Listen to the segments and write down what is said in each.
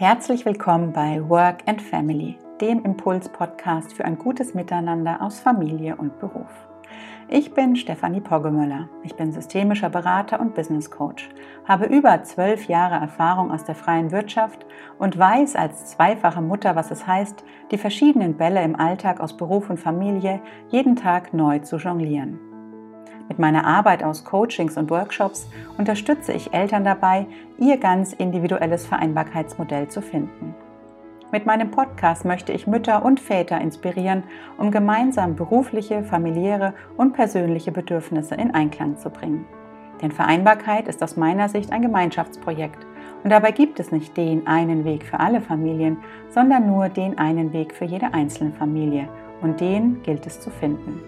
Herzlich willkommen bei Work and Family, dem Impuls-Podcast für ein gutes Miteinander aus Familie und Beruf. Ich bin Stefanie Poggemöller. Ich bin systemischer Berater und Business Coach, habe über zwölf Jahre Erfahrung aus der freien Wirtschaft und weiß als zweifache Mutter, was es heißt, die verschiedenen Bälle im Alltag aus Beruf und Familie jeden Tag neu zu jonglieren. Mit meiner Arbeit aus Coachings und Workshops unterstütze ich Eltern dabei, ihr ganz individuelles Vereinbarkeitsmodell zu finden. Mit meinem Podcast möchte ich Mütter und Väter inspirieren, um gemeinsam berufliche, familiäre und persönliche Bedürfnisse in Einklang zu bringen. Denn Vereinbarkeit ist aus meiner Sicht ein Gemeinschaftsprojekt und dabei gibt es nicht den einen Weg für alle Familien, sondern nur den einen Weg für jede einzelne Familie und den gilt es zu finden.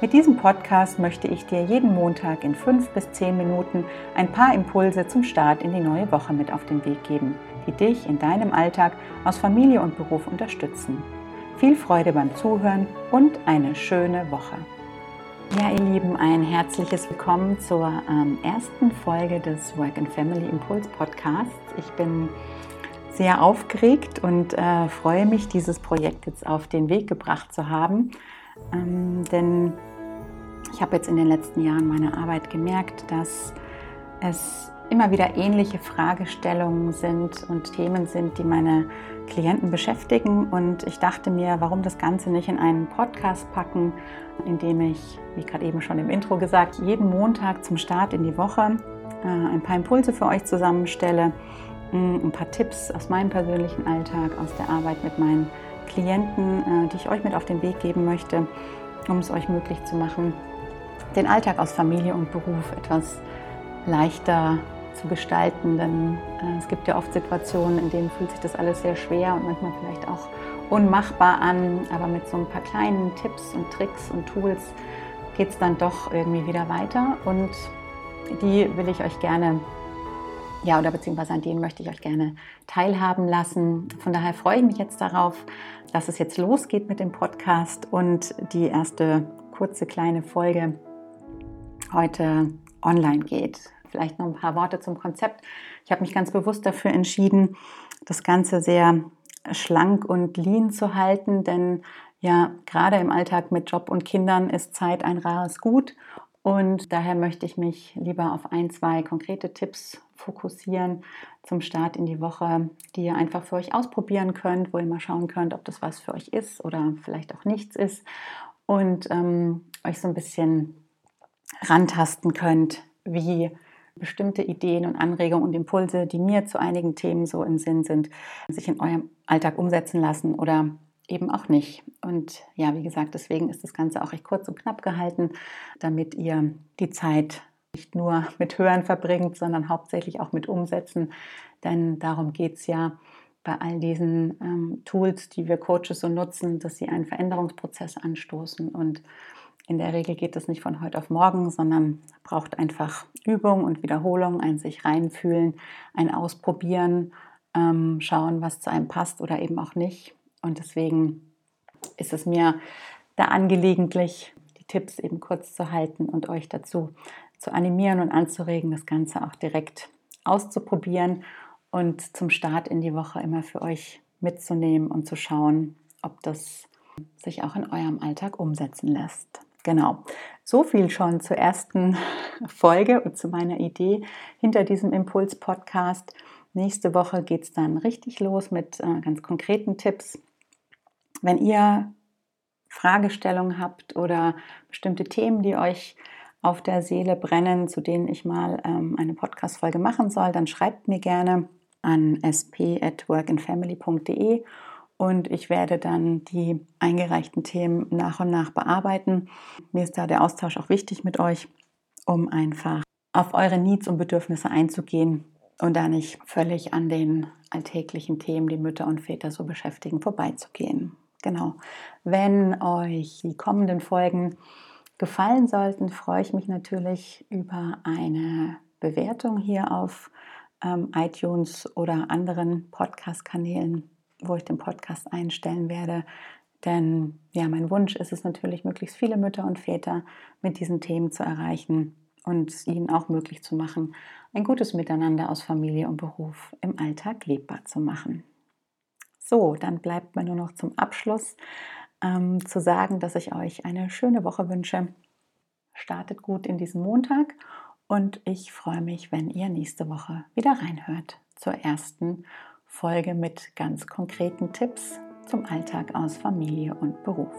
Mit diesem Podcast möchte ich dir jeden Montag in fünf bis zehn Minuten ein paar Impulse zum Start in die neue Woche mit auf den Weg geben, die dich in deinem Alltag aus Familie und Beruf unterstützen. Viel Freude beim Zuhören und eine schöne Woche. Ja, ihr Lieben, ein herzliches Willkommen zur ähm, ersten Folge des Work and Family Impulse Podcasts. Ich bin sehr aufgeregt und äh, freue mich, dieses Projekt jetzt auf den Weg gebracht zu haben. Ähm, denn ich habe jetzt in den letzten Jahren meiner Arbeit gemerkt, dass es immer wieder ähnliche Fragestellungen sind und Themen sind, die meine Klienten beschäftigen. Und ich dachte mir, warum das Ganze nicht in einen Podcast packen, in dem ich, wie gerade eben schon im Intro gesagt, jeden Montag zum Start in die Woche äh, ein paar Impulse für euch zusammenstelle, ein paar Tipps aus meinem persönlichen Alltag, aus der Arbeit mit meinen Klienten, äh, die ich euch mit auf den Weg geben möchte, um es euch möglich zu machen, den Alltag aus Familie und Beruf etwas leichter zu gestalten. Denn äh, es gibt ja oft Situationen, in denen fühlt sich das alles sehr schwer und manchmal vielleicht auch unmachbar an. Aber mit so ein paar kleinen Tipps und Tricks und Tools geht es dann doch irgendwie wieder weiter. Und die will ich euch gerne ja, oder beziehungsweise an denen möchte ich euch gerne teilhaben lassen. Von daher freue ich mich jetzt darauf, dass es jetzt losgeht mit dem Podcast und die erste kurze kleine Folge heute online geht. Vielleicht noch ein paar Worte zum Konzept. Ich habe mich ganz bewusst dafür entschieden, das Ganze sehr schlank und lean zu halten, denn ja, gerade im Alltag mit Job und Kindern ist Zeit ein rares Gut und daher möchte ich mich lieber auf ein, zwei konkrete Tipps fokussieren zum Start in die Woche, die ihr einfach für euch ausprobieren könnt, wo ihr mal schauen könnt, ob das was für euch ist oder vielleicht auch nichts ist und ähm, euch so ein bisschen rantasten könnt, wie bestimmte Ideen und Anregungen und Impulse, die mir zu einigen Themen so im Sinn sind, sich in eurem Alltag umsetzen lassen oder eben auch nicht. Und ja, wie gesagt, deswegen ist das Ganze auch recht kurz und knapp gehalten, damit ihr die Zeit nicht nur mit Hören verbringt, sondern hauptsächlich auch mit Umsetzen. Denn darum geht es ja bei all diesen ähm, Tools, die wir Coaches so nutzen, dass sie einen Veränderungsprozess anstoßen. Und in der Regel geht es nicht von heute auf morgen, sondern braucht einfach Übung und Wiederholung, ein sich reinfühlen, ein Ausprobieren, ähm, schauen, was zu einem passt oder eben auch nicht. Und deswegen ist es mir da angelegentlich, die Tipps eben kurz zu halten und euch dazu zu animieren und anzuregen, das Ganze auch direkt auszuprobieren und zum Start in die Woche immer für euch mitzunehmen und zu schauen, ob das sich auch in eurem Alltag umsetzen lässt. Genau, so viel schon zur ersten Folge und zu meiner Idee hinter diesem Impuls-Podcast. Nächste Woche geht es dann richtig los mit äh, ganz konkreten Tipps. Wenn ihr Fragestellungen habt oder bestimmte Themen, die euch auf der Seele brennen, zu denen ich mal ähm, eine Podcast-Folge machen soll, dann schreibt mir gerne an sp@workandfamily.de und ich werde dann die eingereichten Themen nach und nach bearbeiten. Mir ist da der Austausch auch wichtig mit euch, um einfach auf eure Needs und Bedürfnisse einzugehen und da nicht völlig an den alltäglichen Themen, die Mütter und Väter so beschäftigen, vorbeizugehen. Genau. Wenn euch die kommenden Folgen gefallen sollten, freue ich mich natürlich über eine Bewertung hier auf ähm, iTunes oder anderen Podcast-Kanälen, wo ich den Podcast einstellen werde. Denn ja, mein Wunsch ist es natürlich, möglichst viele Mütter und Väter mit diesen Themen zu erreichen und ihnen auch möglich zu machen, ein gutes Miteinander aus Familie und Beruf im Alltag lebbar zu machen. So, dann bleibt mir nur noch zum Abschluss ähm, zu sagen, dass ich euch eine schöne Woche wünsche. Startet gut in diesen Montag und ich freue mich, wenn ihr nächste Woche wieder reinhört zur ersten Folge mit ganz konkreten Tipps zum Alltag aus Familie und Beruf.